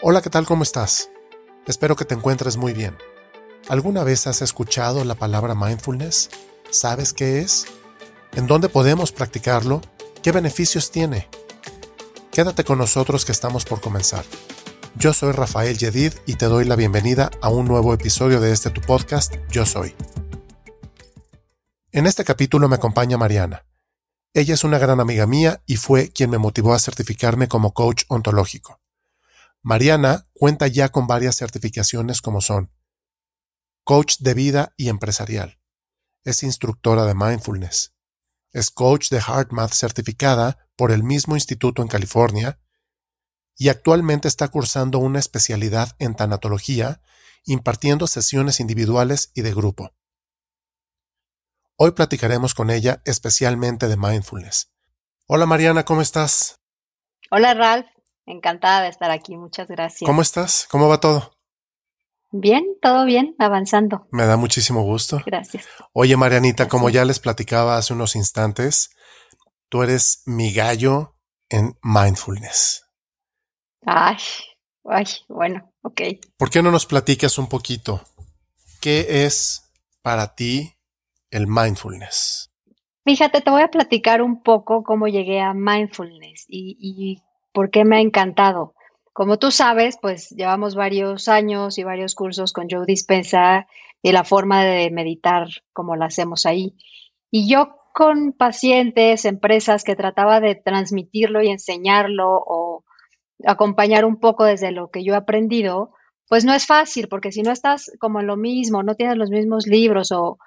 Hola, ¿qué tal? ¿Cómo estás? Espero que te encuentres muy bien. ¿Alguna vez has escuchado la palabra mindfulness? ¿Sabes qué es? ¿En dónde podemos practicarlo? ¿Qué beneficios tiene? Quédate con nosotros que estamos por comenzar. Yo soy Rafael Yedid y te doy la bienvenida a un nuevo episodio de este tu podcast, Yo Soy. En este capítulo me acompaña Mariana. Ella es una gran amiga mía y fue quien me motivó a certificarme como coach ontológico. Mariana cuenta ya con varias certificaciones como son coach de vida y empresarial. Es instructora de mindfulness. Es coach de HeartMath certificada por el mismo instituto en California y actualmente está cursando una especialidad en tanatología, impartiendo sesiones individuales y de grupo. Hoy platicaremos con ella especialmente de mindfulness. Hola Mariana, ¿cómo estás? Hola Ralph, encantada de estar aquí, muchas gracias. ¿Cómo estás? ¿Cómo va todo? Bien, todo bien, avanzando. Me da muchísimo gusto. Gracias. Oye Marianita, como ya les platicaba hace unos instantes, tú eres mi gallo en mindfulness. Ay, ay, bueno, ok. ¿Por qué no nos platicas un poquito? ¿Qué es para ti el mindfulness? Fíjate, te voy a platicar un poco cómo llegué a mindfulness y, y por qué me ha encantado. Como tú sabes, pues llevamos varios años y varios cursos con Joe Dispensa y la forma de meditar como la hacemos ahí. Y yo con pacientes, empresas que trataba de transmitirlo y enseñarlo o acompañar un poco desde lo que yo he aprendido, pues no es fácil, porque si no estás como en lo mismo, no tienes los mismos libros o,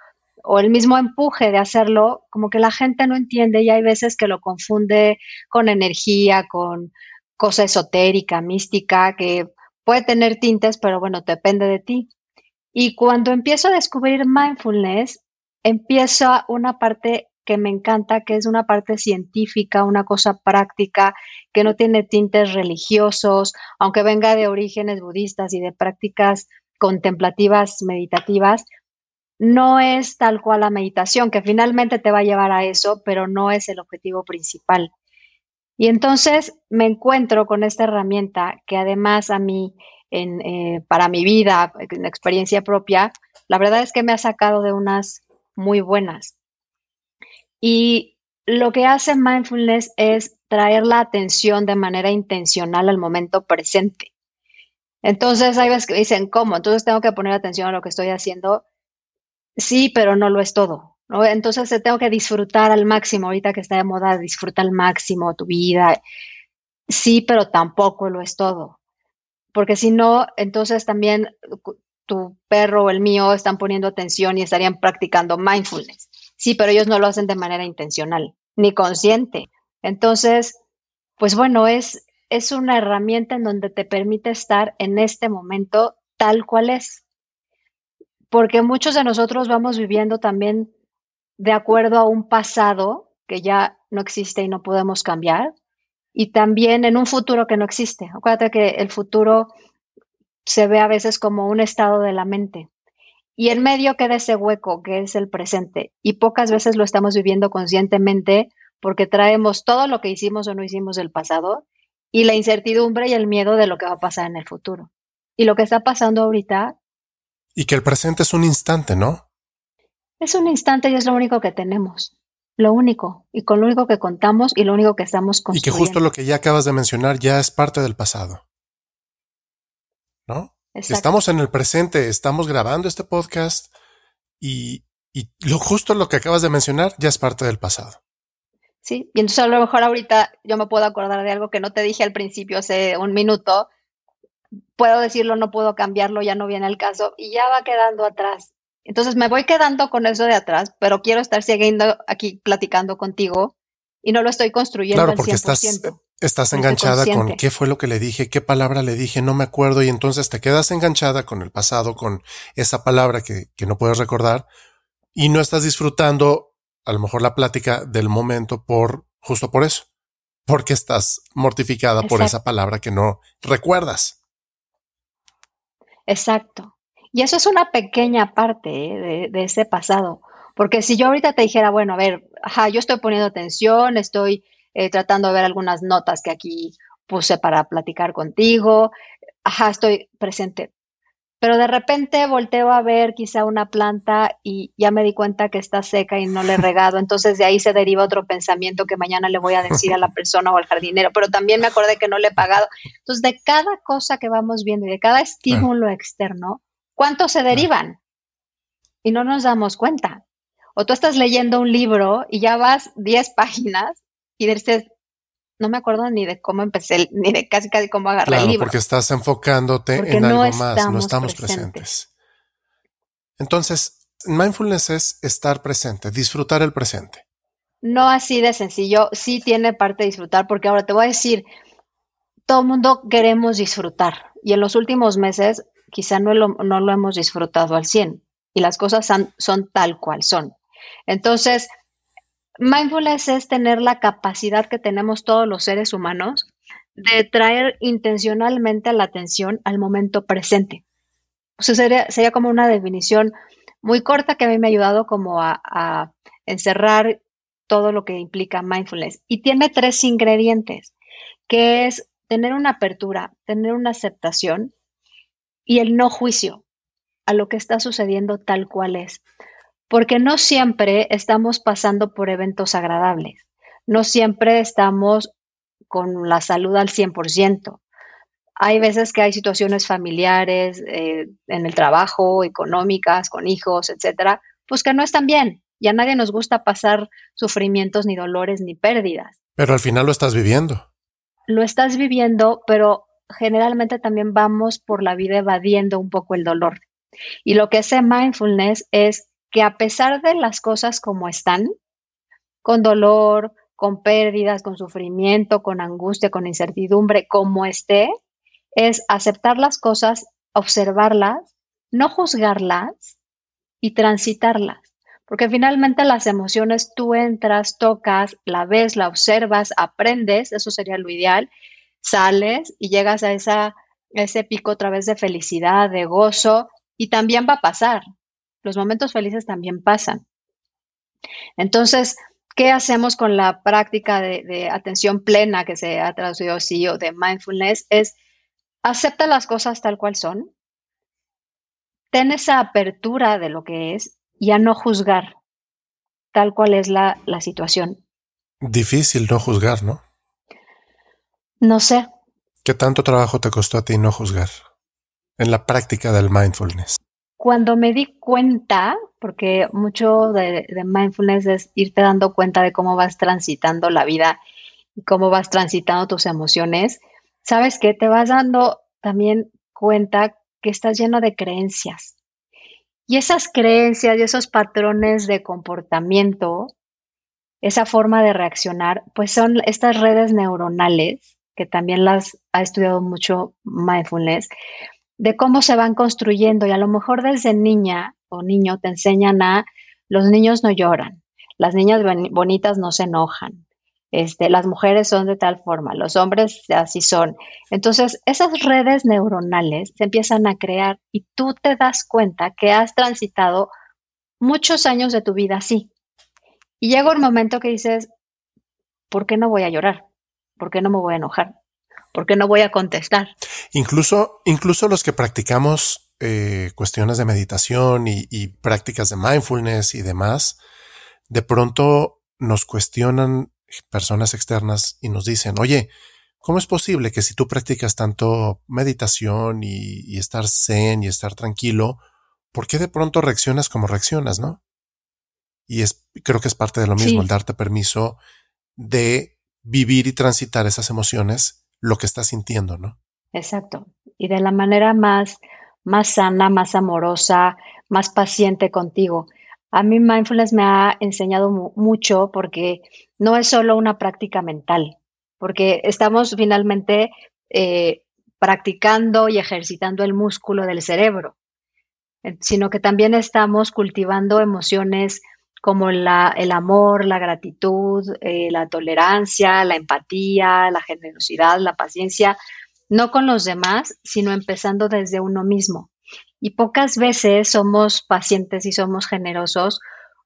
o el mismo empuje de hacerlo, como que la gente no entiende y hay veces que lo confunde con energía, con cosa esotérica, mística, que puede tener tintes, pero bueno, depende de ti. Y cuando empiezo a descubrir mindfulness, empieza una parte que me encanta, que es una parte científica, una cosa práctica, que no tiene tintes religiosos, aunque venga de orígenes budistas y de prácticas contemplativas, meditativas, no es tal cual la meditación, que finalmente te va a llevar a eso, pero no es el objetivo principal. Y entonces me encuentro con esta herramienta que además a mí, en, eh, para mi vida, en experiencia propia, la verdad es que me ha sacado de unas muy buenas. Y lo que hace mindfulness es traer la atención de manera intencional al momento presente. Entonces, hay veces que dicen, ¿cómo? Entonces tengo que poner atención a lo que estoy haciendo. Sí, pero no lo es todo. ¿no? Entonces tengo que disfrutar al máximo, ahorita que está de moda, disfruta al máximo tu vida. Sí, pero tampoco lo es todo. Porque si no, entonces también tu perro o el mío están poniendo atención y estarían practicando mindfulness. Sí, pero ellos no lo hacen de manera intencional ni consciente. Entonces, pues bueno, es, es una herramienta en donde te permite estar en este momento tal cual es. Porque muchos de nosotros vamos viviendo también de acuerdo a un pasado que ya no existe y no podemos cambiar, y también en un futuro que no existe. Acuérdate que el futuro se ve a veces como un estado de la mente. Y en medio queda ese hueco que es el presente. Y pocas veces lo estamos viviendo conscientemente porque traemos todo lo que hicimos o no hicimos del pasado y la incertidumbre y el miedo de lo que va a pasar en el futuro. Y lo que está pasando ahorita. Y que el presente es un instante, ¿no? Es un instante y es lo único que tenemos. Lo único. Y con lo único que contamos y lo único que estamos construyendo. Y que justo lo que ya acabas de mencionar ya es parte del pasado. ¿No? Estamos en el presente, estamos grabando este podcast y, lo justo lo que acabas de mencionar ya es parte del pasado. Sí, y entonces a lo mejor ahorita yo me puedo acordar de algo que no te dije al principio hace un minuto, puedo decirlo, no puedo cambiarlo, ya no viene el caso y ya va quedando atrás. Entonces me voy quedando con eso de atrás, pero quiero estar siguiendo aquí platicando contigo y no lo estoy construyendo. Claro, porque estás, estás enganchada con qué fue lo que le dije, qué palabra le dije, no me acuerdo y entonces te quedas enganchada con el pasado, con esa palabra que, que no puedes recordar y no estás disfrutando a lo mejor la plática del momento por justo por eso, porque estás mortificada por esa palabra que no recuerdas. Exacto. Y eso es una pequeña parte ¿eh? de, ese pasado. Porque si yo ahorita te dijera, bueno, a ver, ajá, yo estoy poniendo atención, estoy eh, tratando de ver algunas notas que aquí puse para platicar contigo. ajá, estoy presente. Pero de repente volteo a ver quizá una planta y ya me di cuenta que está seca y no le he regado. Entonces de ahí se deriva otro pensamiento que mañana le voy a decir a la persona o al jardinero. Pero también me acordé que no le he pagado. Entonces de cada cosa que vamos viendo y de cada estímulo externo, ¿cuántos se derivan? Y no nos damos cuenta. O tú estás leyendo un libro y ya vas 10 páginas y dices, no me acuerdo ni de cómo empecé, ni de casi casi cómo agarré el libro. porque estás enfocándote en algo más, no estamos presentes. Entonces, mindfulness es estar presente, disfrutar el presente. No así de sencillo, sí tiene parte de disfrutar, porque ahora te voy a decir, todo el mundo queremos disfrutar y en los últimos meses quizá no lo, no lo hemos disfrutado al 100 y las cosas son tal cual son. Entonces, Mindfulness es tener la capacidad que tenemos todos los seres humanos de traer intencionalmente la atención al momento presente. O sería, sería como una definición muy corta que a mí me ha ayudado como a, a encerrar todo lo que implica mindfulness. Y tiene tres ingredientes, que es tener una apertura, tener una aceptación y el no juicio a lo que está sucediendo tal cual es porque no siempre estamos pasando por eventos agradables, no siempre estamos con la salud al 100%. Hay veces que hay situaciones familiares, eh, en el trabajo, económicas, con hijos, etcétera, pues que no están bien. Y a nadie nos gusta pasar sufrimientos, ni dolores, ni pérdidas. Pero al final lo estás viviendo. Lo estás viviendo, pero generalmente también vamos por la vida evadiendo un poco el dolor. Y lo que hace mindfulness es que a pesar de las cosas como están, con dolor, con pérdidas, con sufrimiento, con angustia, con incertidumbre, como esté, es aceptar las cosas, observarlas, no juzgarlas y transitarlas. Porque finalmente las emociones tú entras, tocas, la ves, la observas, aprendes, eso sería lo ideal, sales y llegas a esa, ese pico otra vez de felicidad, de gozo, y también va a pasar los momentos felices también pasan. Entonces, ¿qué hacemos con la práctica de, atención plena que se ha traducido así o de mindfulness? Es acepta las cosas tal cual son, ten esa apertura de lo que es y a no juzgar tal cual es la, la situación. Difícil no juzgar, ¿no? No sé. ¿Qué tanto trabajo te costó a ti no juzgar en la práctica del mindfulness? Cuando me di cuenta, porque mucho de, mindfulness es irte dando cuenta de cómo vas transitando la vida y cómo vas transitando tus emociones, sabes que te vas dando también cuenta que estás lleno de creencias. Y esas creencias y esos patrones de comportamiento, esa forma de reaccionar, pues son estas redes neuronales, que también las ha estudiado mucho mindfulness, de cómo se van construyendo y a lo mejor desde niña o niño te enseñan a los niños no lloran, las niñas bonitas no se enojan, este, las mujeres son de tal forma, los hombres así son. Entonces, esas redes neuronales se empiezan a crear y tú te das cuenta que has transitado muchos años de tu vida así. Y llega un momento que dices, ¿por qué no voy a llorar? ¿Por qué no me voy a enojar? ¿Por qué no voy a contestar? Incluso, incluso los que practicamos eh, cuestiones de meditación y, y prácticas de mindfulness y demás, de pronto nos cuestionan personas externas y nos dicen, oye, ¿cómo es posible que si tú practicas tanto meditación y, y, estar zen y estar tranquilo, ¿por qué de pronto reaccionas como reaccionas, no? Y es, creo que es parte de lo mismo, el darte permiso de vivir y transitar esas emociones lo que estás sintiendo, ¿no? Exacto. Y de la manera más, más sana, más amorosa, más paciente contigo. A mí mindfulness me ha enseñado mucho porque no es solo una práctica mental, porque estamos finalmente eh, practicando y ejercitando el músculo del cerebro, eh, sino que también estamos cultivando emociones como la, el amor, la gratitud, eh, la tolerancia, la empatía, la generosidad, la paciencia, no con los demás, sino empezando desde uno mismo. Y pocas veces somos pacientes y somos generosos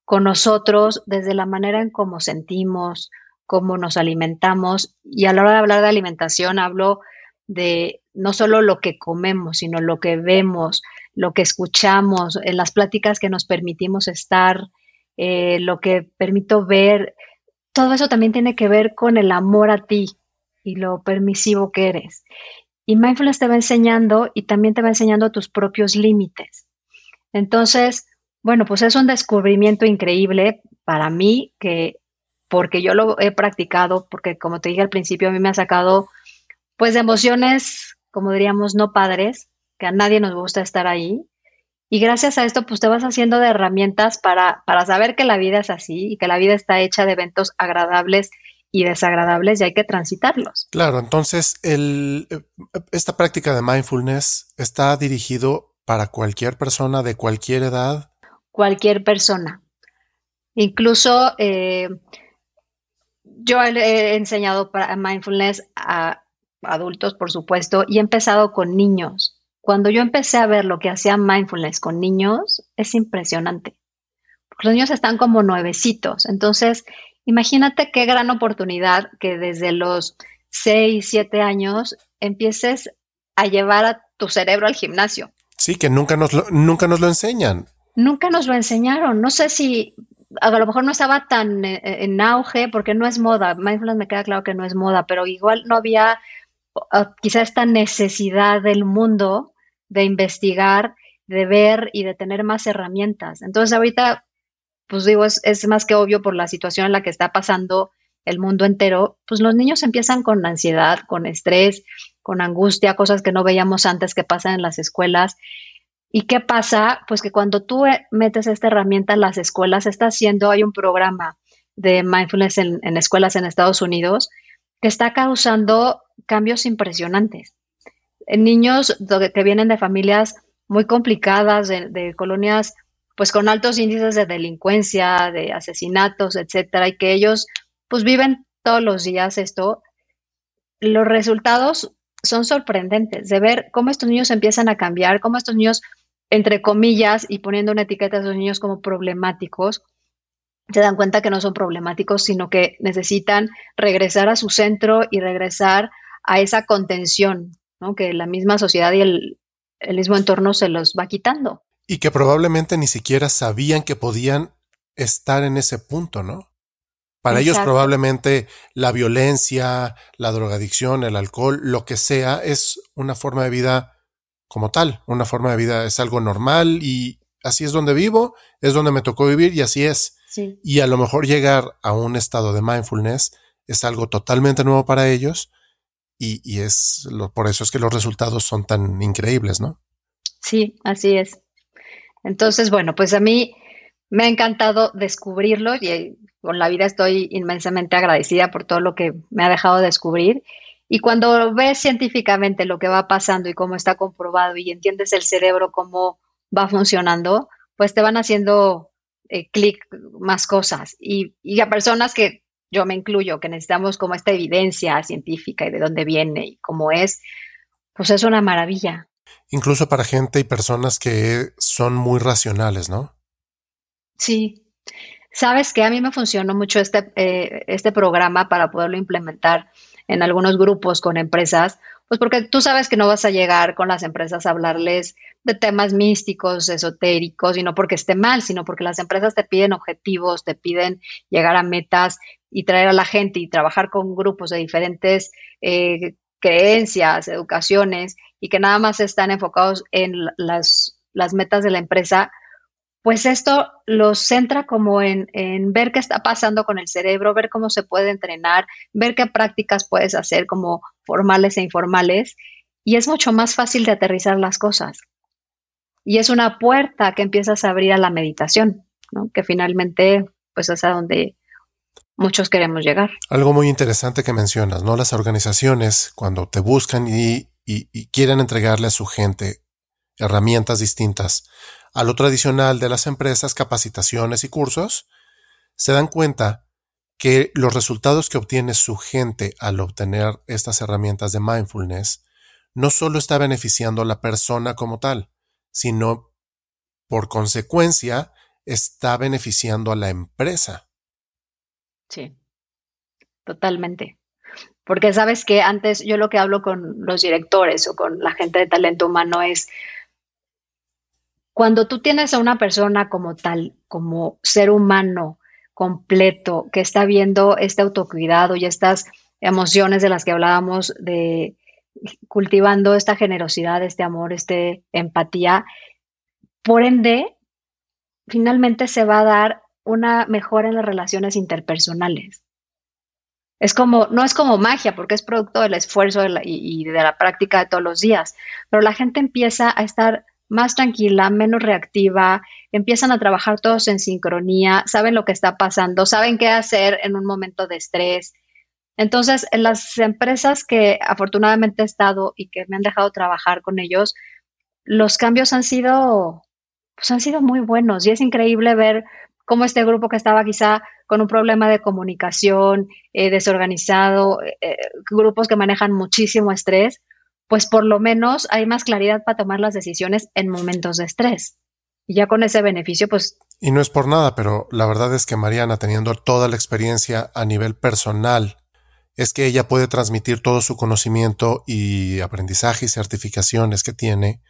con nosotros desde la manera en cómo sentimos, cómo nos alimentamos. Y a la hora de hablar de alimentación hablo de no solo lo que comemos, sino lo que vemos, lo que escuchamos, en las pláticas que nos permitimos estar, eh, lo que permito ver, todo eso también tiene que ver con el amor a ti y lo permisivo que eres. Y mindfulness te va enseñando y también te va enseñando tus propios límites. Entonces, bueno, pues es un descubrimiento increíble para mí que porque yo lo he practicado, porque como te dije al principio, a mí me ha sacado pues de emociones, como diríamos, no padres, que a nadie nos gusta estar ahí. Y gracias a esto, pues te vas haciendo de herramientas para, para saber que la vida es así y que la vida está hecha de eventos agradables y desagradables y hay que transitarlos. Claro, entonces el, esta práctica de mindfulness está dirigido para cualquier persona de cualquier edad. Cualquier persona. Incluso eh, yo he enseñado para mindfulness a adultos, por supuesto, y he empezado con niños. Cuando yo empecé a ver lo que hacía mindfulness con niños, es impresionante. los niños están como nuevecitos. Entonces, imagínate qué gran oportunidad que desde los 6, 7 años empieces a llevar a tu cerebro al gimnasio. Sí, que nunca nos lo, nunca nos lo enseñan. Nunca nos lo enseñaron. No sé si a lo mejor no estaba tan eh, en auge porque no es moda. Mindfulness me queda claro que no es moda, pero igual no había quizá esta necesidad del mundo de investigar, de ver y de tener más herramientas. Entonces ahorita, pues digo, es, es, más que obvio por la situación en la que está pasando el mundo entero, pues los niños empiezan con ansiedad, con estrés, con angustia, cosas que no veíamos antes que pasan en las escuelas. ¿Y qué pasa? Pues que cuando tú eh, metes esta herramienta en las escuelas, está haciendo, hay un programa de mindfulness en, en escuelas en Estados Unidos que está causando cambios impresionantes. Niños que vienen de familias muy complicadas, de, colonias pues con altos índices de delincuencia, de asesinatos, etcétera, y que ellos pues viven todos los días esto, los resultados son sorprendentes de ver cómo estos niños empiezan a cambiar, cómo estos niños, entre comillas, y poniendo una etiqueta a esos niños como problemáticos, se dan cuenta que no son problemáticos, sino que necesitan regresar a su centro y regresar a esa contención, ¿no? que la misma sociedad y el, mismo entorno se los va quitando. Y que probablemente ni siquiera sabían que podían estar en ese punto, ¿no? Para ellos probablemente la violencia, la drogadicción, el alcohol, lo que sea, es una forma de vida como tal. Una forma de vida es algo normal y así es donde vivo, es donde me tocó vivir y así es. Y a lo mejor llegar a un estado de mindfulness es algo totalmente nuevo para ellos y, es lo, por eso es que los resultados son tan increíbles, ¿no? Sí, así es. Entonces, bueno, pues a mí me ha encantado descubrirlo y eh, con la vida estoy inmensamente agradecida por todo lo que me ha dejado descubrir. Y cuando ves científicamente lo que va pasando y cómo está comprobado y entiendes el cerebro, cómo va funcionando, pues te van haciendo eh, clic más cosas. Y, y a personas que yo me incluyo, que necesitamos como esta evidencia científica y de dónde viene y cómo es, pues es una maravilla. Incluso para gente y personas que son muy racionales, ¿no? Sí. Sabes que a mí me funcionó mucho este, eh, este programa para poderlo implementar en algunos grupos con empresas, pues porque tú sabes que no vas a llegar con las empresas a hablarles de temas místicos, esotéricos, y no porque esté mal, sino porque las empresas te piden objetivos, te piden llegar a metas y traer a la gente y trabajar con grupos de diferentes eh, creencias, educaciones, y que nada más están enfocados en las, las metas de la empresa, pues esto los centra como en, ver qué está pasando con el cerebro, ver cómo se puede entrenar, ver qué prácticas puedes hacer como formales e informales, y es mucho más fácil de aterrizar las cosas. Y es una puerta que empiezas a abrir a la meditación, ¿no? que finalmente pues es a donde muchos queremos llegar. Algo muy interesante que mencionas, ¿no? Las organizaciones cuando te buscan y, y quieren entregarle a su gente herramientas distintas a lo tradicional de las empresas, capacitaciones y cursos, se dan cuenta que los resultados que obtiene su gente al obtener estas herramientas de mindfulness no solo está beneficiando a la persona como tal, sino por consecuencia está beneficiando a la empresa. Sí, totalmente. Porque sabes que antes yo lo que hablo con los directores o con la gente de talento humano es cuando tú tienes a una persona como tal, como ser humano completo, que está viendo este autocuidado y estas emociones de las que hablábamos, de cultivando esta generosidad, este amor, este empatía, por ende, finalmente se va a dar una mejora en las relaciones interpersonales. Es como, no es como magia, porque es producto del esfuerzo y, de la práctica de todos los días, pero la gente empieza a estar más tranquila, menos reactiva, empiezan a trabajar todos en sincronía, saben lo que está pasando, saben qué hacer en un momento de estrés. Entonces, en las empresas que afortunadamente he estado y que me han dejado trabajar con ellos, los cambios han sido, pues han sido muy buenos y es increíble ver cómo este grupo que estaba quizá con un problema de comunicación, eh, desorganizado, eh, eh, grupos que manejan muchísimo estrés, pues por lo menos hay más claridad para tomar las decisiones en momentos de estrés. Y ya con ese beneficio, pues... Y no es por nada, pero la verdad es que Mariana, teniendo toda la experiencia a nivel personal, es que ella puede transmitir todo su conocimiento y aprendizaje y certificaciones que tiene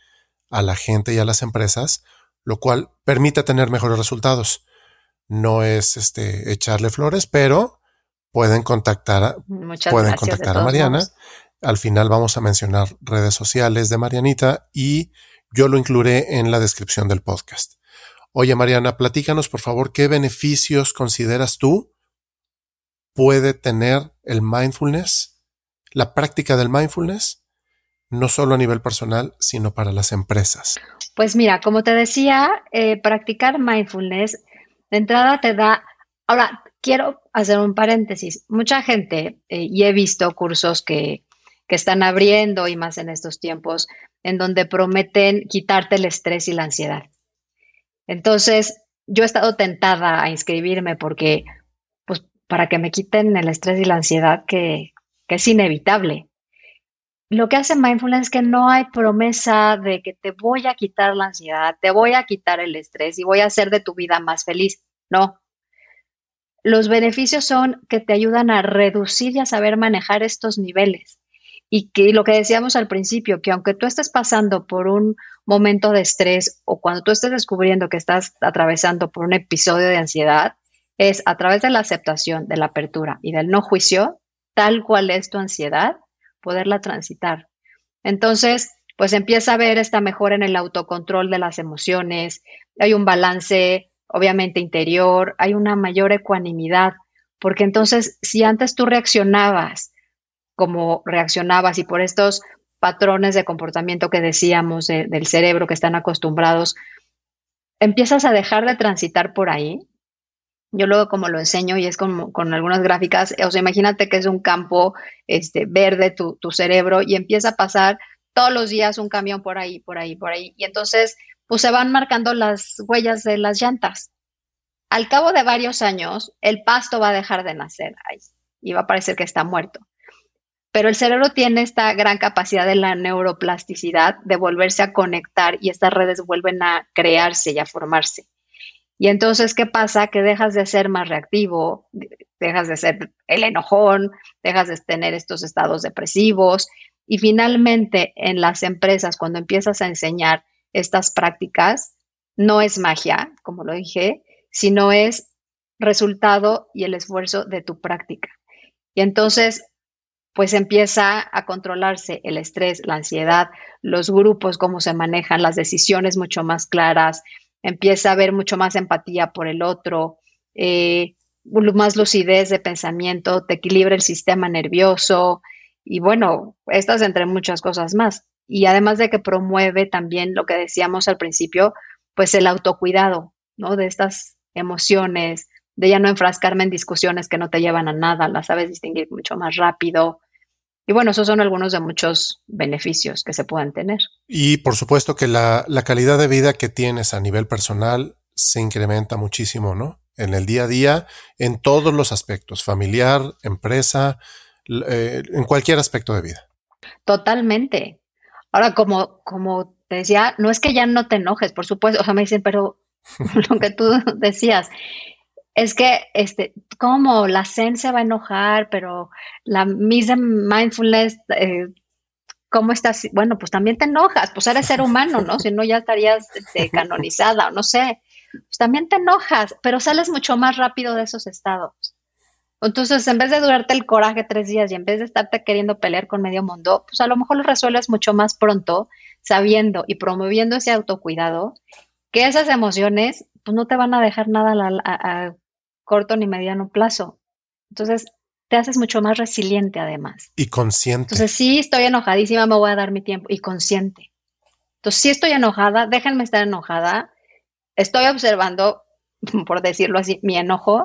a la gente y a las empresas, lo cual permite tener mejores resultados no es este echarle flores, pero pueden contactar, pueden contactar a Mariana. Al final vamos a mencionar redes sociales de Marianita y yo lo incluiré en la descripción del podcast. Oye, Mariana, platícanos por favor qué beneficios consideras tú puede tener el mindfulness, la práctica del mindfulness, no solo a nivel personal, sino para las empresas. Pues mira, como te decía, eh, practicar mindfulness de entrada te da, ahora quiero hacer un paréntesis, mucha gente, eh, y he visto cursos que, que están abriendo y más en estos tiempos, en donde prometen quitarte el estrés y la ansiedad. Entonces, yo he estado tentada a inscribirme porque, pues, para que me quiten el estrés y la ansiedad que, que es inevitable. Lo que hace mindfulness es que no hay promesa de que te voy a quitar la ansiedad, te voy a quitar el estrés y voy a hacer de tu vida más feliz. No. Los beneficios son que te ayudan a reducir y a saber manejar estos niveles. Y que lo que decíamos al principio, que aunque tú estés pasando por un momento de estrés o cuando tú estés descubriendo que estás atravesando por un episodio de ansiedad, es a través de la aceptación, de la apertura y del no juicio, tal cual es tu ansiedad, poderla transitar. Entonces, pues empieza a ver esta mejora en el autocontrol de las emociones, hay un balance obviamente interior, hay una mayor ecuanimidad, porque entonces si antes tú reaccionabas como reaccionabas y por estos patrones de comportamiento que decíamos del cerebro que están acostumbrados, empiezas a dejar de transitar por ahí. Yo luego como lo enseño y es con, con algunas gráficas, o sea, imagínate que es un campo este, verde tu, tu cerebro y empieza a pasar todos los días un camión por ahí, por ahí, por ahí. Y entonces pues se van marcando las huellas de las llantas. Al cabo de varios años, el pasto va a dejar de nacer ahí y va a parecer que está muerto. Pero el cerebro tiene esta gran capacidad de la neuroplasticidad de volverse a conectar y estas redes vuelven a crearse y a formarse. Y entonces, ¿qué pasa? Que dejas de ser más reactivo, dejas de ser el enojón, dejas de tener estos estados depresivos y finalmente en las empresas, cuando empiezas a enseñar estas prácticas, no es magia, como lo dije, sino es resultado y el esfuerzo de tu práctica. Y entonces, pues empieza a controlarse el estrés, la ansiedad, los grupos, cómo se manejan, las decisiones mucho más claras, empieza a haber mucho más empatía por el otro, eh, más lucidez de pensamiento, te equilibra el sistema nervioso y bueno, estas entre muchas cosas más y además de que promueve también lo que decíamos al principio, pues el autocuidado, ¿no? De estas emociones, de ya no enfrascarme en discusiones que no te llevan a nada, las sabes distinguir mucho más rápido. Y bueno, esos son algunos de muchos beneficios que se pueden tener. Y por supuesto que la, la calidad de vida que tienes a nivel personal se incrementa muchísimo, ¿no? En el día a día, en todos los aspectos, familiar, empresa, eh, en cualquier aspecto de vida. Totalmente. Ahora, como, como te decía, no es que ya no te enojes, por supuesto, o sea, me dicen, pero lo que tú decías, es que, este, como la Zen se va a enojar, pero la misma mindfulness, eh, ¿cómo estás? Bueno, pues también te enojas, pues eres ser humano, ¿no? Si no, ya estarías este, canonizada o no sé. Pues también te enojas, pero sales mucho más rápido de esos estados. Entonces, en vez de durarte el coraje tres días y en vez de estarte queriendo pelear con medio mundo, pues a lo mejor lo resuelves mucho más pronto, sabiendo y promoviendo ese autocuidado, que esas emociones pues no te van a dejar nada a, corto ni mediano plazo. Entonces, te haces mucho más resiliente además. Y consciente. Entonces, sí, estoy enojadísima, me voy a dar mi tiempo. Y consciente. Entonces, sí estoy enojada, déjenme estar enojada. Estoy observando, por decirlo así, mi enojo,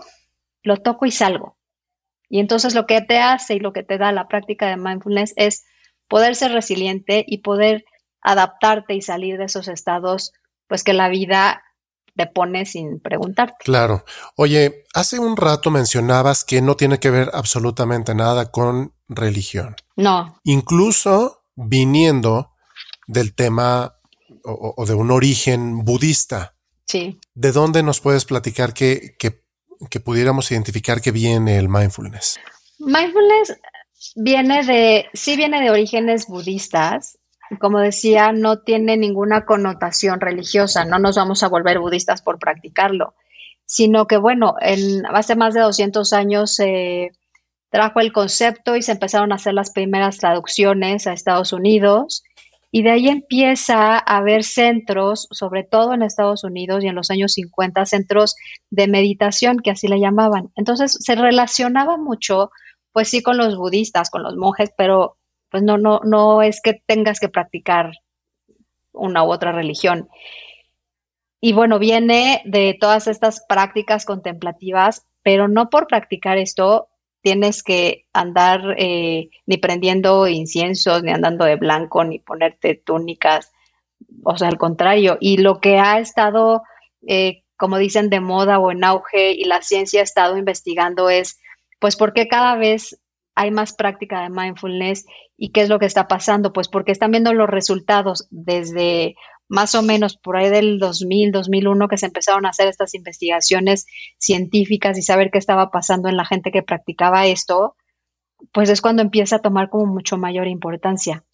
lo toco y salgo. Y entonces lo que te hace y lo que te da la práctica de mindfulness es poder ser resiliente y poder adaptarte y salir de esos estados, pues que la vida te pone sin preguntarte. Claro. Oye, hace un rato mencionabas que no tiene que ver absolutamente nada con religión. No. Incluso viniendo del tema o, de un origen budista. Sí. ¿De dónde nos puedes platicar que, que que pudiéramos identificar que viene el mindfulness? Mindfulness viene de, sí viene de orígenes budistas. Como decía, no tiene ninguna connotación religiosa. No nos vamos a volver budistas por practicarlo, sino que, bueno, en, hace más de 200 años se trajo el concepto y se empezaron a hacer las primeras traducciones a Estados Unidos y de ahí empieza a haber centros, sobre todo en Estados Unidos y en los años 50, centros de meditación, que así le llamaban. Entonces se relacionaba mucho, pues sí, con los budistas, con los monjes, pero pues no, no, no es que tengas que practicar una u otra religión. Y bueno, viene de todas estas prácticas contemplativas, pero no por practicar esto tienes que andar eh, ni prendiendo inciensos, ni andando de blanco, ni ponerte túnicas, o sea, al contrario. Y lo que ha estado, eh, como dicen, de moda o en auge y la ciencia ha estado investigando es, pues, ¿por qué cada vez hay más práctica de mindfulness y qué es lo que está pasando? Pues porque están viendo los resultados desde más o menos por ahí del 2000, 2001 que se empezaron a hacer estas investigaciones científicas y saber qué estaba pasando en la gente que practicaba esto, pues es cuando empieza a tomar como mucho mayor importancia.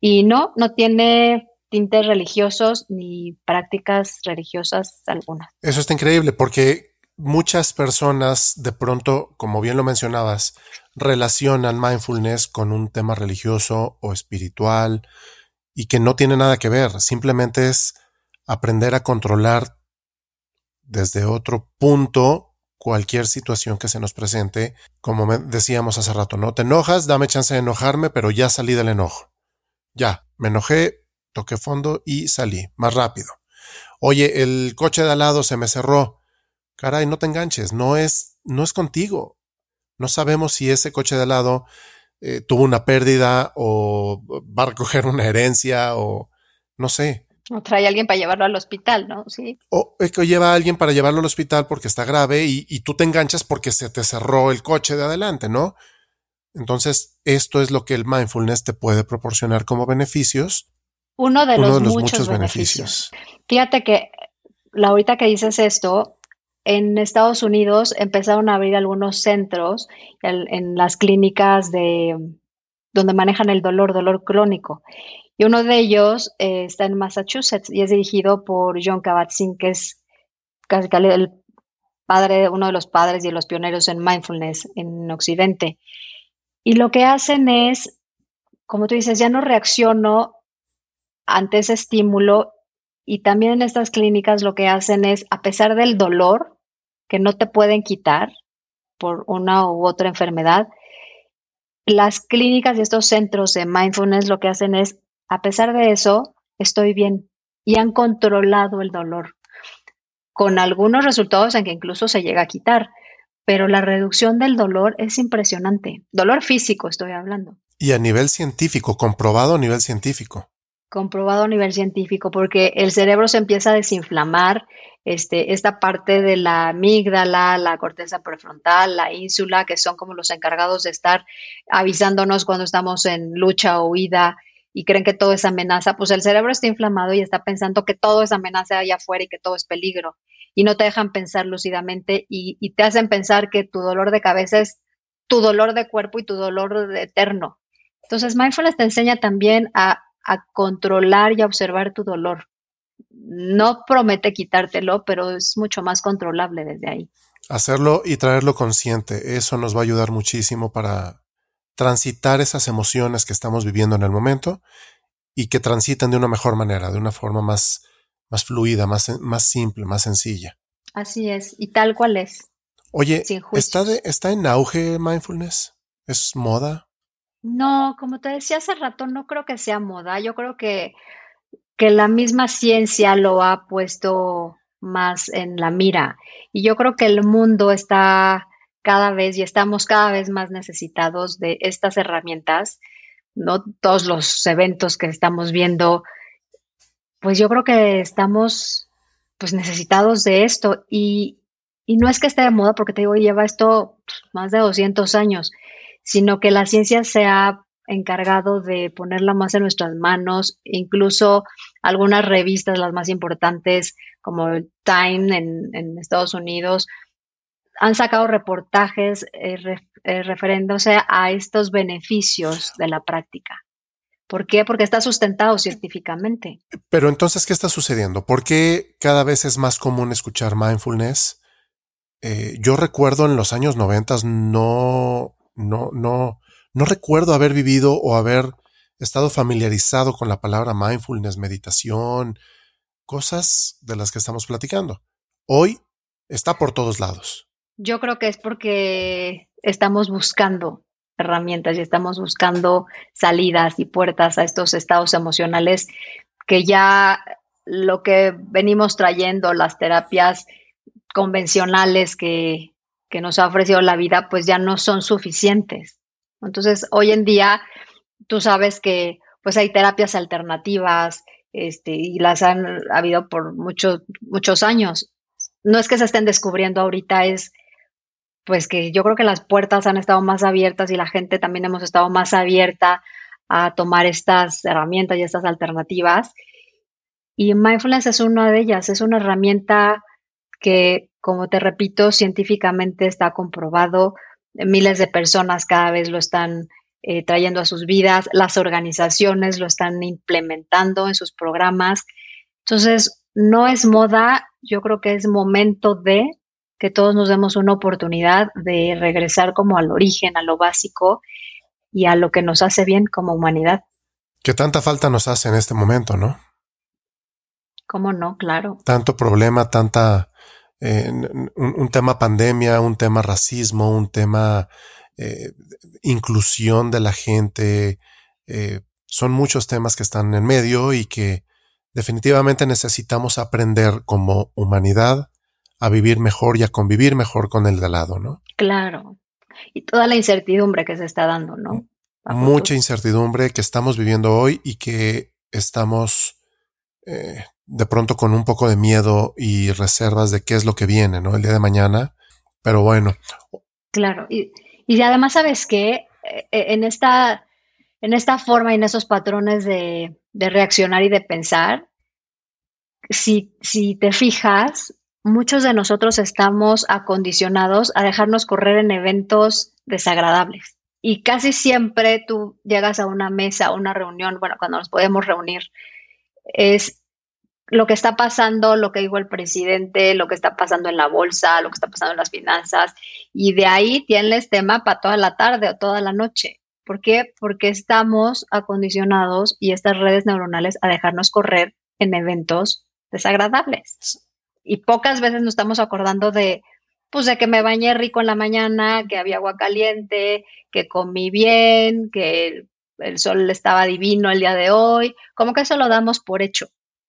Y no, no tiene tintes religiosos ni prácticas religiosas algunas. Eso está increíble porque muchas personas de pronto, como bien lo mencionabas, relacionan mindfulness con un tema religioso o espiritual y que no tiene nada que ver, simplemente es aprender a controlar desde otro punto cualquier situación que se nos presente, como decíamos hace rato, ¿no? Te enojas, dame chance de enojarme, pero ya salí del enojo. Ya, me enojé, toqué fondo y salí, más rápido. Oye, el coche de al lado se me cerró. Caray, no te enganches, no es, no es contigo. No sabemos si ese coche de al lado eh, tuvo una pérdida o va a recoger una herencia o no sé. O trae a alguien para llevarlo al hospital, ¿no? Sí. O es que lleva a alguien para llevarlo al hospital porque está grave y, y tú te enganchas porque se te cerró el coche de adelante, ¿no? Entonces, esto es lo que el mindfulness te puede proporcionar como beneficios. Uno de, los, muchos, beneficios. Fíjate que la ahorita que dices esto, en Estados Unidos empezaron a abrir algunos centros en, las clínicas de donde manejan el dolor, dolor crónico. Y uno de ellos eh, está en Massachusetts y es dirigido por John Kabat-Zinn, que es casi el padre, uno de los padres y los pioneros en mindfulness en Occidente. Y lo que hacen es, como tú dices, ya no reacciono ante ese estímulo y también en estas clínicas lo que hacen es, a pesar del dolor, que no te pueden quitar por una u otra enfermedad. Las clínicas y estos centros de mindfulness lo que hacen es, a pesar de eso, estoy bien y han controlado el dolor, con algunos resultados en que incluso se llega a quitar, pero la reducción del dolor es impresionante. Dolor físico estoy hablando. Y a nivel científico, comprobado a nivel científico comprobado a nivel científico, porque el cerebro se empieza a desinflamar, este, esta parte de la amígdala, la corteza prefrontal, la ínsula, que son como los encargados de estar avisándonos cuando estamos en lucha o huida y creen que todo es amenaza, pues el cerebro está inflamado y está pensando que todo es amenaza allá afuera y que todo es peligro. y no te dejan pensar lúcidamente y, te hacen pensar que tu dolor de cabeza es tu dolor de cuerpo y tu dolor de eterno. Entonces, mindfulness te enseña también a, a controlar y a observar tu dolor. No promete quitártelo, pero es mucho más controlable desde ahí. Hacerlo y traerlo consciente, eso nos va a ayudar muchísimo para transitar esas emociones que estamos viviendo en el momento y que transiten de una mejor manera, de una forma más, más fluida, más, más simple, más sencilla. Así es, y tal cual es. Oye, ¿está, de, ¿está en auge mindfulness? ¿Es moda? No, como te decía hace rato, no creo que sea moda. Yo creo que, que la misma ciencia lo ha puesto más en la mira. Y yo creo que el mundo está cada vez y estamos cada vez más necesitados de estas herramientas, ¿no? Todos los eventos que estamos viendo, pues yo creo que estamos pues necesitados de esto y, y no es que esté de moda porque te digo, lleva esto pues, más de 200 años, sino que la ciencia se ha encargado de ponerla más en nuestras manos, incluso algunas revistas, las más importantes, como Time en, Estados Unidos, han sacado reportajes eh, eh, a estos beneficios de la práctica. ¿Por qué? Porque está sustentado científicamente. Pero entonces, ¿qué está sucediendo? ¿Por qué cada vez es más común escuchar mindfulness? Eh, yo recuerdo en los años 90 no, no, no, no recuerdo haber vivido o haber estado familiarizado con la palabra mindfulness, meditación, cosas de las que estamos platicando. Hoy está por todos lados. Yo creo que es porque estamos buscando herramientas y estamos buscando salidas y puertas a estos estados emocionales que ya lo que venimos trayendo, las terapias convencionales que, que nos ha ofrecido la vida, pues ya no son suficientes. Entonces, hoy en día, tú sabes que pues hay terapias alternativas, este, y las han habido por muchos, muchos años. No es que se estén descubriendo ahorita, es pues que yo creo que las puertas han estado más abiertas y la gente también hemos estado más abierta a tomar estas herramientas y estas alternativas. Y mindfulness es una de ellas, es una herramienta que, como te repito, científicamente está comprobado. Miles de personas cada vez lo están eh, trayendo a sus vidas, las organizaciones lo están implementando en sus programas. Entonces, no es moda, yo creo que es momento de que todos nos demos una oportunidad de regresar como al origen, a lo básico y a lo que nos hace bien como humanidad. Que tanta falta nos hace en este momento, ¿no? ¿Cómo no? Claro. Tanto problema, tanta... Eh, un, tema pandemia, un tema racismo, un tema eh, inclusión de la gente. Eh, son muchos temas que están en medio y que definitivamente necesitamos aprender como humanidad a vivir mejor y a convivir mejor con el de lado, ¿no? Claro. Y toda la incertidumbre que se está dando, ¿no? Mucha incertidumbre que estamos viviendo hoy y que estamos eh, de pronto con un poco de miedo y reservas de qué es lo que viene, ¿no? El día de mañana. Pero bueno. Claro. Y, y además, ¿sabes qué? Eh, en esta, en esta forma y en esos patrones de, de reaccionar y de pensar, si, si te fijas, muchos de nosotros estamos acondicionados a dejarnos correr en eventos desagradables. Y casi siempre tú llegas a una mesa, a una reunión, bueno, cuando nos podemos reunir, es lo que está pasando, lo que dijo el presidente, lo que está pasando en la bolsa, lo que está pasando en las finanzas, y de ahí tienes tema para toda la tarde o toda la noche. ¿Por qué? Porque estamos acondicionados y estas redes neuronales a dejarnos correr en eventos desagradables y pocas veces nos estamos acordando de, pues de que me bañé rico en la mañana, que había agua caliente, que comí bien, que el, sol estaba divino el día de hoy, como que eso lo damos por hecho.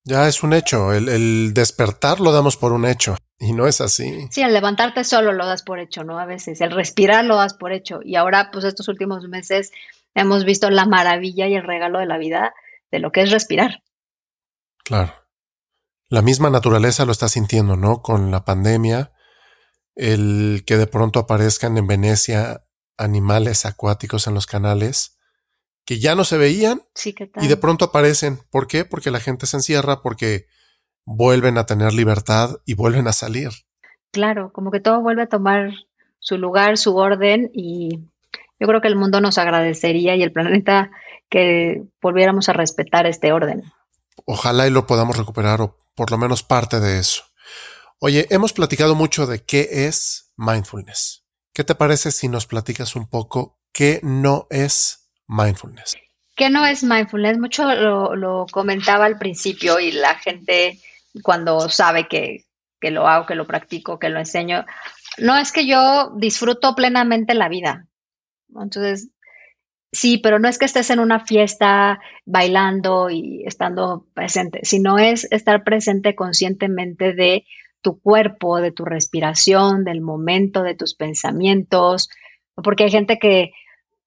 Ya es un hecho, el, el, despertar lo damos por un hecho y no es así. Sí, el levantarte solo lo das por hecho, ¿no? A veces, el respirar lo das por hecho y ahora pues estos últimos meses hemos visto la maravilla y el regalo de la vida de lo que es respirar. Claro. La misma naturaleza lo está sintiendo, ¿no? Con la pandemia, el que de pronto aparezcan en Venecia animales acuáticos en los canales que ya no se veían sí, ¿qué y de pronto aparecen. ¿Por qué? Porque la gente se encierra, porque vuelven a tener libertad y vuelven a salir. Claro, como que todo vuelve a tomar su lugar, su orden y yo creo que el mundo nos agradecería y el planeta que volviéramos a respetar este orden. Ojalá y lo podamos recuperar o por lo menos parte de eso. Oye, hemos platicado mucho de qué es mindfulness. ¿Qué te parece si nos platicas un poco qué no es mindfulness? ¿Qué no es mindfulness? Mucho lo, comentaba al principio y la gente cuando sabe que, que lo hago, que lo practico, que lo enseño, no es que yo disfruto plenamente la vida. Entonces, sí, pero no es que estés en una fiesta bailando y estando presente, sino es estar presente conscientemente de tu cuerpo, de tu respiración, del momento, de tus pensamientos, porque hay gente que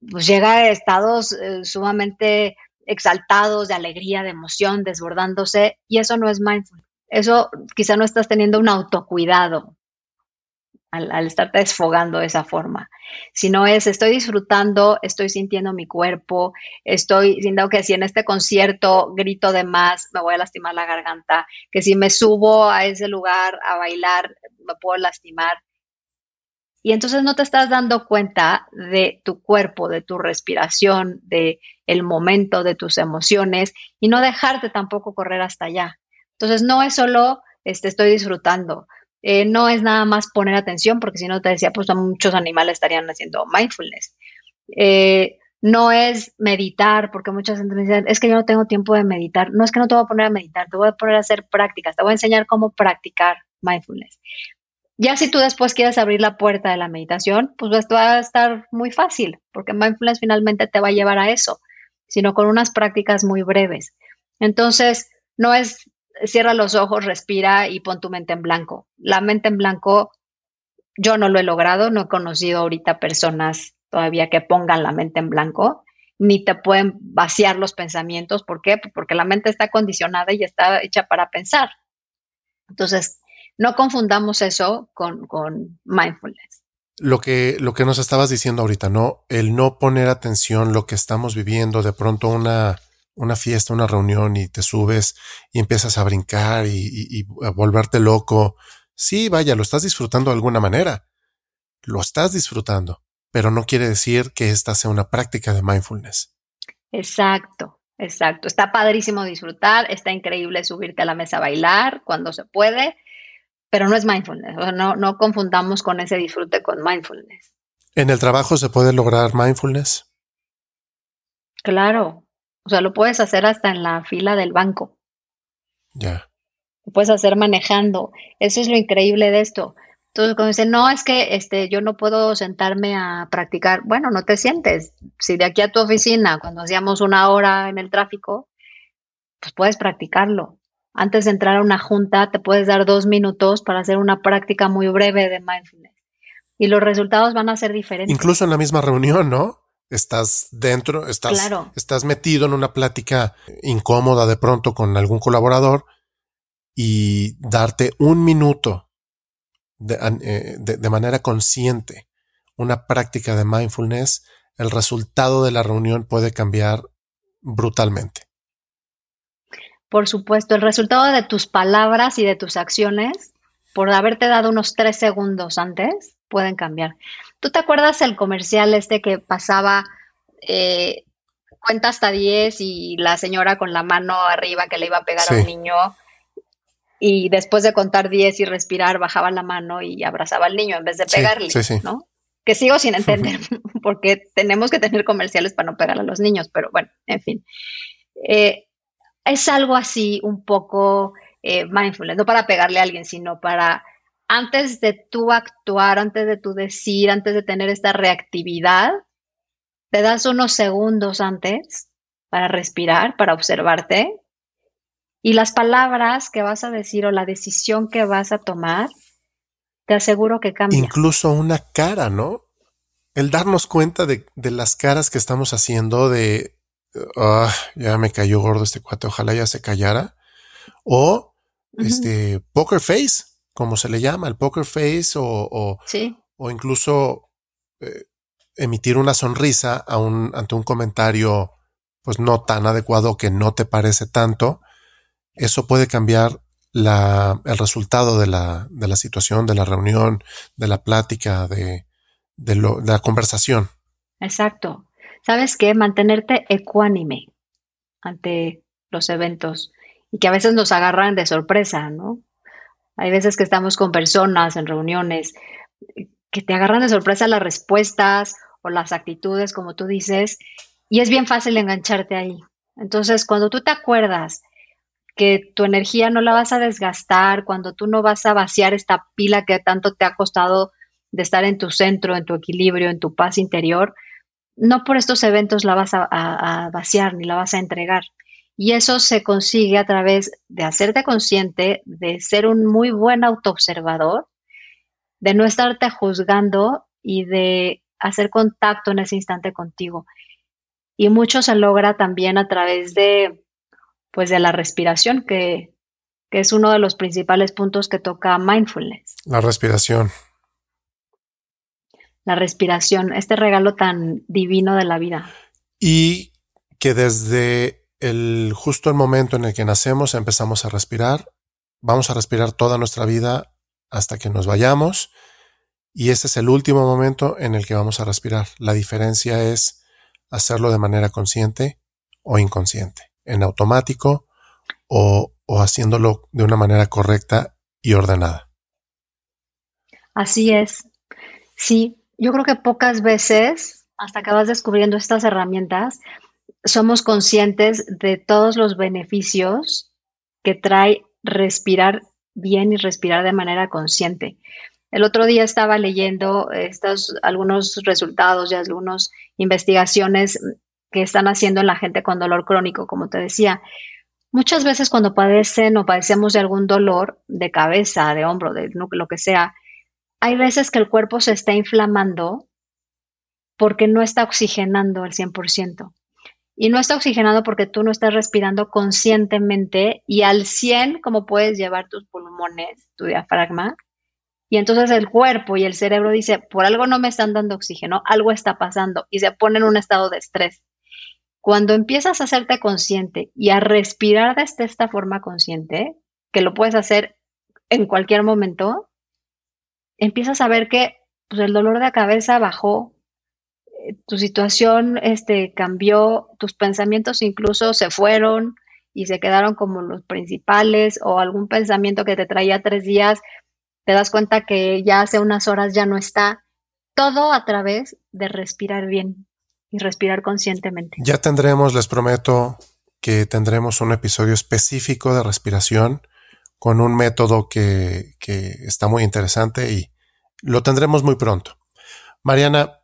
pues, llega a estados eh, sumamente exaltados de alegría, de emoción, desbordándose, y eso no es mindful. Eso quizá no estás teniendo un autocuidado, al, estarte desfogando de esa forma, sino es estoy disfrutando, estoy sintiendo mi cuerpo, estoy sintiendo que si en este concierto grito de más, me voy a lastimar la garganta, que si me subo a ese lugar a bailar, me puedo lastimar. Y entonces no te estás dando cuenta de tu cuerpo, de tu respiración, de el momento, de tus emociones y no dejarte tampoco correr hasta allá. Entonces no es solo este, estoy disfrutando, eh, no es nada más poner atención, porque si no te decía, pues muchos animales estarían haciendo mindfulness. Eh, no es meditar, porque muchas gente me dicen, es que yo no tengo tiempo de meditar. No es que no te voy a poner a meditar, te voy a poner a hacer prácticas, te voy a enseñar cómo practicar mindfulness. Ya si tú después quieres abrir la puerta de la meditación, pues esto va a estar muy fácil, porque mindfulness finalmente te va a llevar a eso, sino con unas prácticas muy breves. Entonces, no es cierra los ojos, respira y pon tu mente en blanco. La mente en blanco, yo no lo he logrado, no he conocido ahorita personas todavía que pongan la mente en blanco, ni te pueden vaciar los pensamientos. ¿Por qué? Porque la mente está condicionada y está hecha para pensar. Entonces, no confundamos eso con, con mindfulness. Lo que, lo que nos estabas diciendo ahorita, ¿no? El no poner atención, lo que estamos viviendo, de pronto una, una fiesta, una reunión y te subes y empiezas a brincar y, a volverte loco. Sí, vaya, lo estás disfrutando de alguna manera. Lo estás disfrutando, pero no quiere decir que esta sea una práctica de mindfulness. Exacto, exacto. Está padrísimo disfrutar, está increíble subirte a la mesa a bailar cuando se puede, pero no es mindfulness. no, no confundamos con ese disfrute con mindfulness. ¿En el trabajo se puede lograr mindfulness? Claro, o sea, lo puedes hacer hasta en la fila del banco. Ya. Lo puedes hacer manejando. Eso es lo increíble de esto. Entonces, cuando dicen, no, es que este, yo no puedo sentarme a practicar, bueno, no te sientes. Si de aquí a tu oficina, cuando hacíamos una hora en el tráfico, pues puedes practicarlo. Antes de entrar a una junta, te puedes dar dos minutos para hacer una práctica muy breve de mindfulness. Y los resultados van a ser diferentes. Incluso en la misma reunión, ¿no? estás dentro, estás, estás metido en una plática incómoda de pronto con algún colaborador y darte un minuto eh, de, de, manera consciente una práctica de mindfulness, el resultado de la reunión puede cambiar brutalmente. Por supuesto, el resultado de tus palabras y de tus acciones, por haberte dado unos tres segundos antes, pueden cambiar. ¿Tú te acuerdas el comercial este que pasaba, eh, cuenta hasta 10 y la señora con la mano arriba que le iba a pegar a un niño y después de contar 10 y respirar bajaba la mano y abrazaba al niño en vez de pegarle, ¿no? Que sigo sin entender porque tenemos que tener comerciales para no pegar a los niños, pero bueno, en fin. Eh, es algo así un poco eh, mindfulness, no para pegarle a alguien, sino para antes de tú actuar, antes de tú decir, antes de tener esta reactividad, te das unos segundos antes para respirar, para observarte. Y las palabras que vas a decir o la decisión que vas a tomar, te aseguro que cambia. Incluso una cara, ¿no? El darnos cuenta de, las caras que estamos haciendo, de, ah, ya me cayó gordo este cuate, ojalá ya se callara. O, este, poker face como se le llama, el poker face o, o, incluso eh, emitir una sonrisa a un, ante un comentario pues no tan adecuado que no te parece tanto, eso puede cambiar el resultado de la, de la, situación, de la reunión, de la plática, de, de, lo, de la conversación. Exacto. ¿Sabes qué? Mantenerte ecuánime ante los eventos y que a veces nos agarran de sorpresa, ¿no? Hay veces que estamos con personas en reuniones que te agarran de sorpresa las respuestas o las actitudes, como tú dices, y es bien fácil engancharte ahí. Entonces, cuando tú te acuerdas que tu energía no la vas a desgastar, cuando tú no vas a vaciar esta pila que tanto te ha costado de estar en tu centro, en tu equilibrio, en tu paz interior, no por estos eventos la vas a, vaciar ni la vas a entregar. Y eso se consigue a través de hacerte consciente, de ser un muy buen autoobservador, de no estarte juzgando y de hacer contacto en ese instante contigo. Y mucho se logra también a través de, pues, de la respiración, que, que es uno de los principales puntos que toca mindfulness. La respiración. La respiración, este regalo tan divino de la vida. Y que desde el justo el momento en el que nacemos empezamos a respirar, vamos a respirar toda nuestra vida hasta que nos vayamos y ese es el último momento en el que vamos a respirar. La diferencia es hacerlo de manera consciente o inconsciente, en automático o, haciéndolo de una manera correcta y ordenada. Así es. Sí, yo creo que pocas veces, hasta que vas descubriendo estas herramientas, somos conscientes de todos los beneficios que trae respirar bien y respirar de manera consciente. El otro día estaba leyendo estos, algunos resultados y algunas investigaciones que están haciendo en la gente con dolor crónico, como te decía. Muchas veces cuando padecen o padecemos de algún dolor de cabeza, de hombro, de lo que sea, hay veces que el cuerpo se está inflamando porque no está oxigenando al 100%. Y no está oxigenado porque tú no estás respirando conscientemente y al 100 como puedes llevar tus pulmones, tu diafragma, y entonces el cuerpo y el cerebro dice, por algo no me están dando oxígeno, algo está pasando y se pone en un estado de estrés. Cuando empiezas a hacerte consciente y a respirar desde esta forma consciente, que lo puedes hacer en cualquier momento, empiezas a ver que pues, el dolor de cabeza bajó, eh, tu situación este, cambió, tus pensamientos incluso se fueron y se quedaron como los principales o algún pensamiento que te traía tres días te das cuenta que ya hace unas horas ya no está. Todo a través de respirar bien y respirar conscientemente. Ya tendremos, les prometo, que tendremos un episodio específico de respiración con un método que, que está muy interesante y lo tendremos muy pronto. Mariana,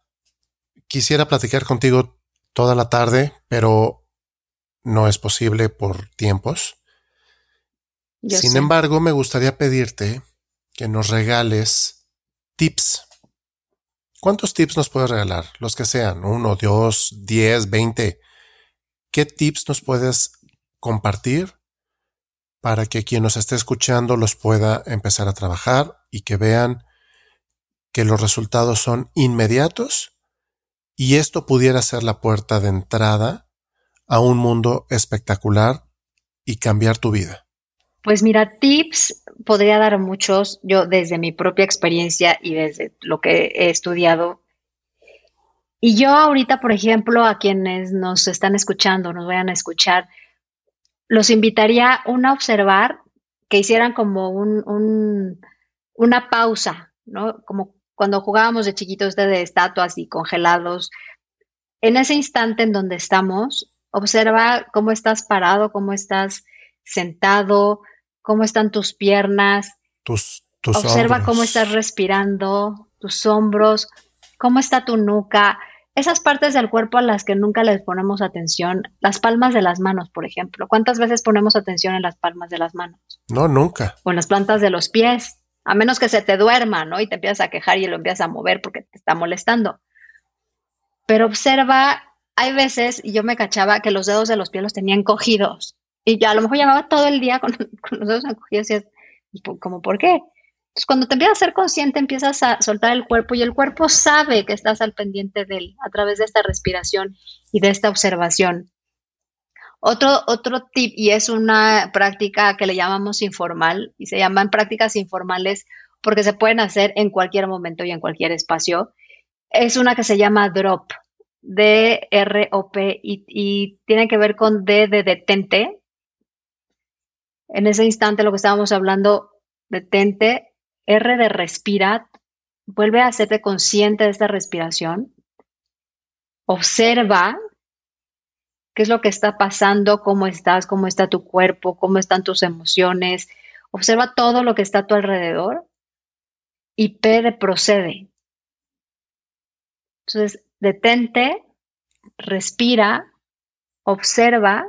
quisiera platicar contigo toda la tarde, pero no es posible por tiempos. Sin embargo, me gustaría pedirte que nos regales tips. ¿Cuántos tips nos puedes regalar? Los que sean, uno, dos, diez, veinte. ¿Qué tips nos puedes compartir para que quien nos esté escuchando los pueda empezar a trabajar y que vean que los resultados son inmediatos y esto pudiera ser la puerta de entrada a un mundo espectacular y cambiar tu vida? Pues mira, tips podría dar muchos, yo desde mi propia experiencia y desde lo que he estudiado. Y yo ahorita, por ejemplo, a quienes nos están escuchando, nos vayan a escuchar, los invitaría a observar que hicieran como un, una pausa, ¿no? Como cuando jugábamos de chiquitos de estatuas y congelados. En ese instante en donde estamos, observa cómo estás parado, cómo estás sentado, cómo están tus piernas. Tus, Observa cómo estás respirando, tus hombros, cómo está tu nuca. Esas partes del cuerpo a las que nunca les ponemos atención, las palmas de las manos, por ejemplo. ¿Cuántas veces ponemos atención en las palmas de las manos? No, nunca. O en las plantas de los pies, a menos que se te duerma, ¿no? Y te empiezas a quejar y lo empiezas a mover porque te está molestando. Pero observa, hay veces, y yo me cachaba que los dedos de los pies los tenían cogidos. Y ya a lo mejor llevaba todo el día con, los dedos encogidos y ¿como por qué? Entonces, cuando te empiezas a ser consciente, empiezas a soltar el cuerpo y el cuerpo sabe que estás al pendiente de él a través de esta respiración y de esta observación. Otro, otro tip, y es una práctica que le llamamos informal, y se llaman prácticas informales porque se pueden hacer en cualquier momento y en cualquier espacio, es una que se llama drop, D-R-O-P, y, y tiene que ver con D de detente. En ese instante lo que estábamos hablando, detente, R de respira, vuelve a hacerte consciente de esta respiración, observa qué es lo que está pasando, cómo estás, cómo está tu cuerpo, cómo están tus emociones. Observa todo lo que está a tu alrededor y P procede. Entonces, detente, respira, observa,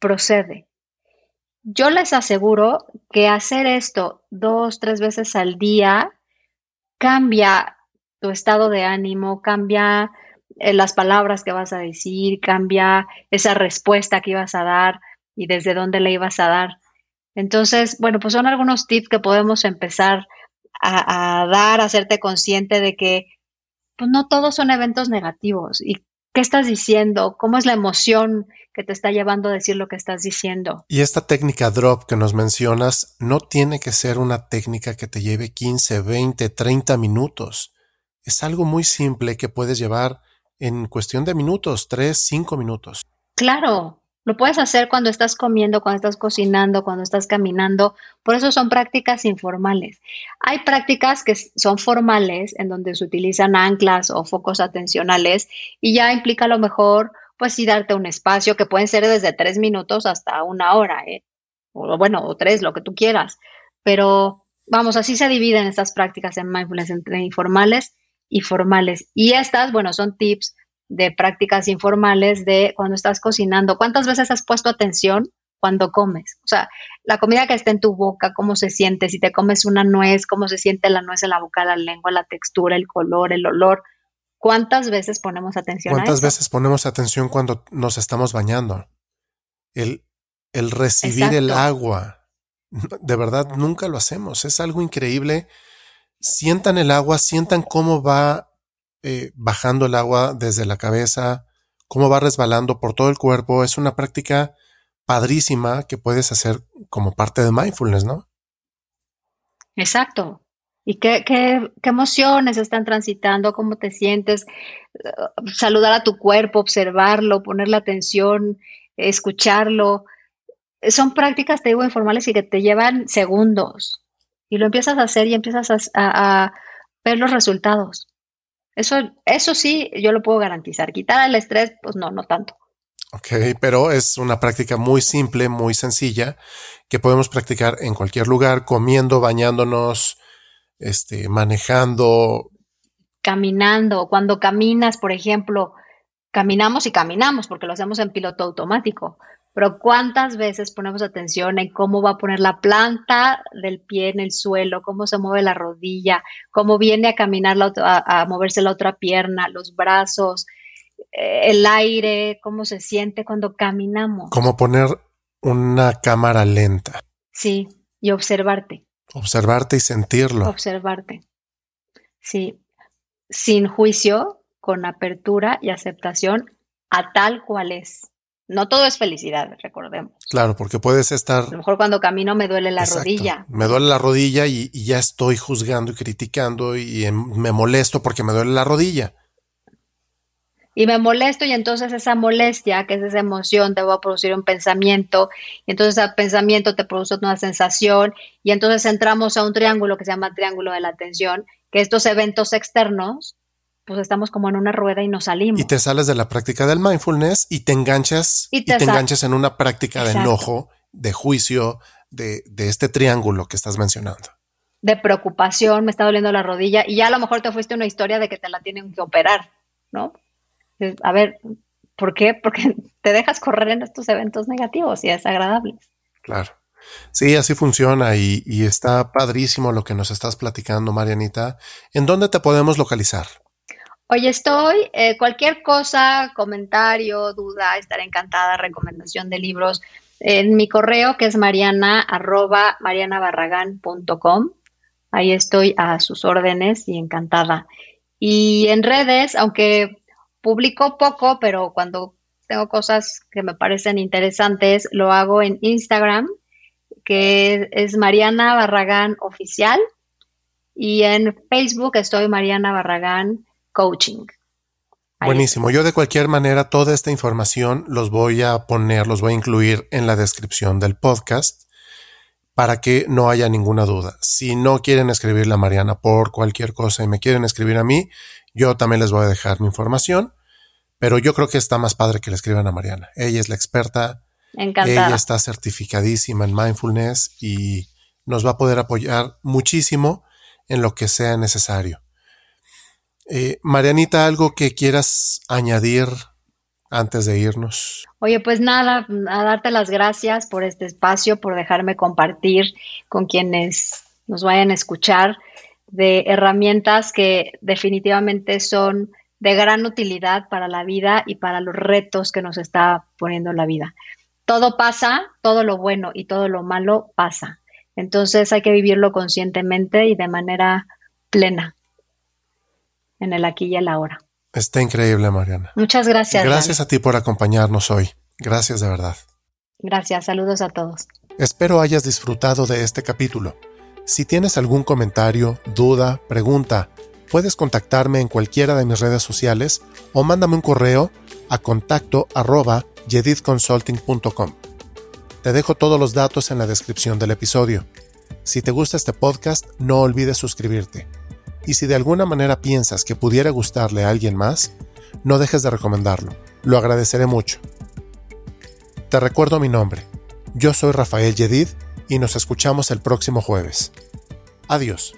procede. Yo les aseguro que hacer esto dos, tres veces al día cambia tu estado de ánimo, cambia eh, las palabras que vas a decir, cambia esa respuesta que ibas a dar y desde dónde le ibas a dar. Entonces, bueno, pues son algunos tips que podemos empezar a, dar, a hacerte consciente de que pues no todos son eventos negativos. ¿Y qué estás diciendo? ¿Cómo es la emoción que te está llevando a decir lo que estás diciendo? Y esta técnica drop que nos mencionas no tiene que ser una técnica que te lleve 15, 20, 30 minutos. Es algo muy simple que puedes llevar en cuestión de minutos, tres, cinco minutos. Claro, lo puedes hacer cuando estás comiendo, cuando estás cocinando, cuando estás caminando. Por eso son prácticas informales. Hay prácticas que son formales, en donde se utilizan anclas o focos atencionales y ya implica a lo mejor, pues sí, darte un espacio que pueden ser desde tres minutos hasta una hora, ¿eh? o bueno, o tres, lo que tú quieras. Pero vamos, así se dividen estas prácticas en mindfulness entre informales y formales. Y estas, bueno, son tips de prácticas informales de cuando estás cocinando. ¿Cuántas veces has puesto atención cuando comes? O sea, la comida que está en tu boca, cómo se siente, si te comes una nuez, cómo se siente la nuez en la boca, la lengua, la textura, el color, el olor. ¿Cuántas veces ponemos atención? ¿Cuántas veces ponemos atención cuando nos estamos bañando? El, el recibir el agua. De verdad, nunca lo hacemos. Es algo increíble sientan el agua, sientan cómo va eh, bajando el agua desde la cabeza, cómo va resbalando por todo el cuerpo. Es una práctica padrísima que puedes hacer como parte de mindfulness, ¿no? Exacto. ¿Y qué, qué, qué emociones están transitando? ¿Cómo te sientes? Saludar a tu cuerpo, observarlo, ponerle atención, escucharlo. Son prácticas, te digo, informales y que te llevan segundos y lo empiezas a hacer y empiezas a, ver los resultados. Eso, eso sí, yo lo puedo garantizar. Quitar el estrés, pues no, no tanto. Ok, pero es una práctica muy simple, muy sencilla, que podemos practicar en cualquier lugar, comiendo, bañándonos, este, manejando. Caminando. Cuando caminas, por ejemplo, caminamos y caminamos porque lo hacemos en piloto automático. Pero ¿cuántas veces ponemos atención en cómo va a poner la planta del pie en el suelo, cómo se mueve la rodilla, cómo viene a caminar, la a, moverse la otra pierna, los brazos, eh, el aire, cómo se siente cuando caminamos? Como poner una cámara lenta. Sí, y observarte. Observarte y sentirlo. Observarte. Sí, sin juicio, con apertura y aceptación a tal cual es. No todo es felicidad, recordemos. Claro, porque puedes estar. A lo mejor cuando camino me duele la rodilla. Me duele la rodilla y, ya estoy juzgando y criticando y, me molesto porque me duele la rodilla. Y me molesto y entonces esa molestia, que es esa emoción, te va a producir un pensamiento y entonces ese pensamiento te produce una sensación y entonces entramos a un triángulo que se llama triángulo de la atención, que estos eventos externos pues estamos como en una rueda y nos salimos. Y te sales de la práctica del mindfulness y te enganchas y te, enganchas en una práctica de enojo, de juicio, de, de, este triángulo que estás mencionando. De preocupación, me está doliendo la rodilla y ya a lo mejor te fuiste una historia de que te la tienen que operar, ¿no? A ver, ¿por qué? Porque te dejas correr en estos eventos negativos y desagradables. Claro. Sí, así funciona y, y, está padrísimo lo que nos estás platicando, Marianita. ¿En dónde te podemos localizar? Oye, estoy, eh, cualquier cosa, comentario, duda, estaré encantada, recomendación de libros, en mi correo que es mariana arroba marianabarragán.com. Ahí estoy a sus órdenes y encantada. Y en redes, aunque publico poco, pero cuando tengo cosas que me parecen interesantes, lo hago en Instagram, que es Mariana Barragán Oficial, y en Facebook estoy Mariana Barragán Coaching. Buenísimo. Yo de cualquier manera toda esta información los voy a poner, los voy a incluir en la descripción del podcast para que no haya ninguna duda. Si no quieren escribirle a Mariana por cualquier cosa y me quieren escribir a mí, yo también les voy a dejar mi información, pero yo creo que está más padre que le escriban a Mariana. Ella es la experta. Encantada. Ella está certificadísima en mindfulness y nos va a poder apoyar muchísimo en lo que sea necesario. Eh, Marianita, ¿algo que quieras añadir antes de irnos? Oye, pues nada, a darte las gracias por este espacio, por dejarme compartir con quienes nos vayan a escuchar de herramientas que definitivamente son de gran utilidad para la vida y para los retos que nos está poniendo la vida. Todo pasa, todo lo bueno y todo lo malo pasa. Entonces hay que vivirlo conscientemente y de manera plena en el aquí y el ahora. Está increíble, Mariana. Muchas gracias. Gracias a ti por acompañarnos hoy. Gracias de verdad. Gracias, saludos a todos. Espero hayas disfrutado de este capítulo. Si tienes algún comentario, duda, pregunta, puedes contactarme en cualquiera de mis redes sociales o mándame un correo a contacto arroba yedidconsulting.com. Te dejo todos los datos en la descripción del episodio. Si te gusta este podcast, no olvides suscribirte. Y si de alguna manera piensas que pudiera gustarle a alguien más, no dejes de recomendarlo. Lo agradeceré mucho. Te recuerdo mi nombre. Yo soy Rafael Yedid y nos escuchamos el próximo jueves. Adiós.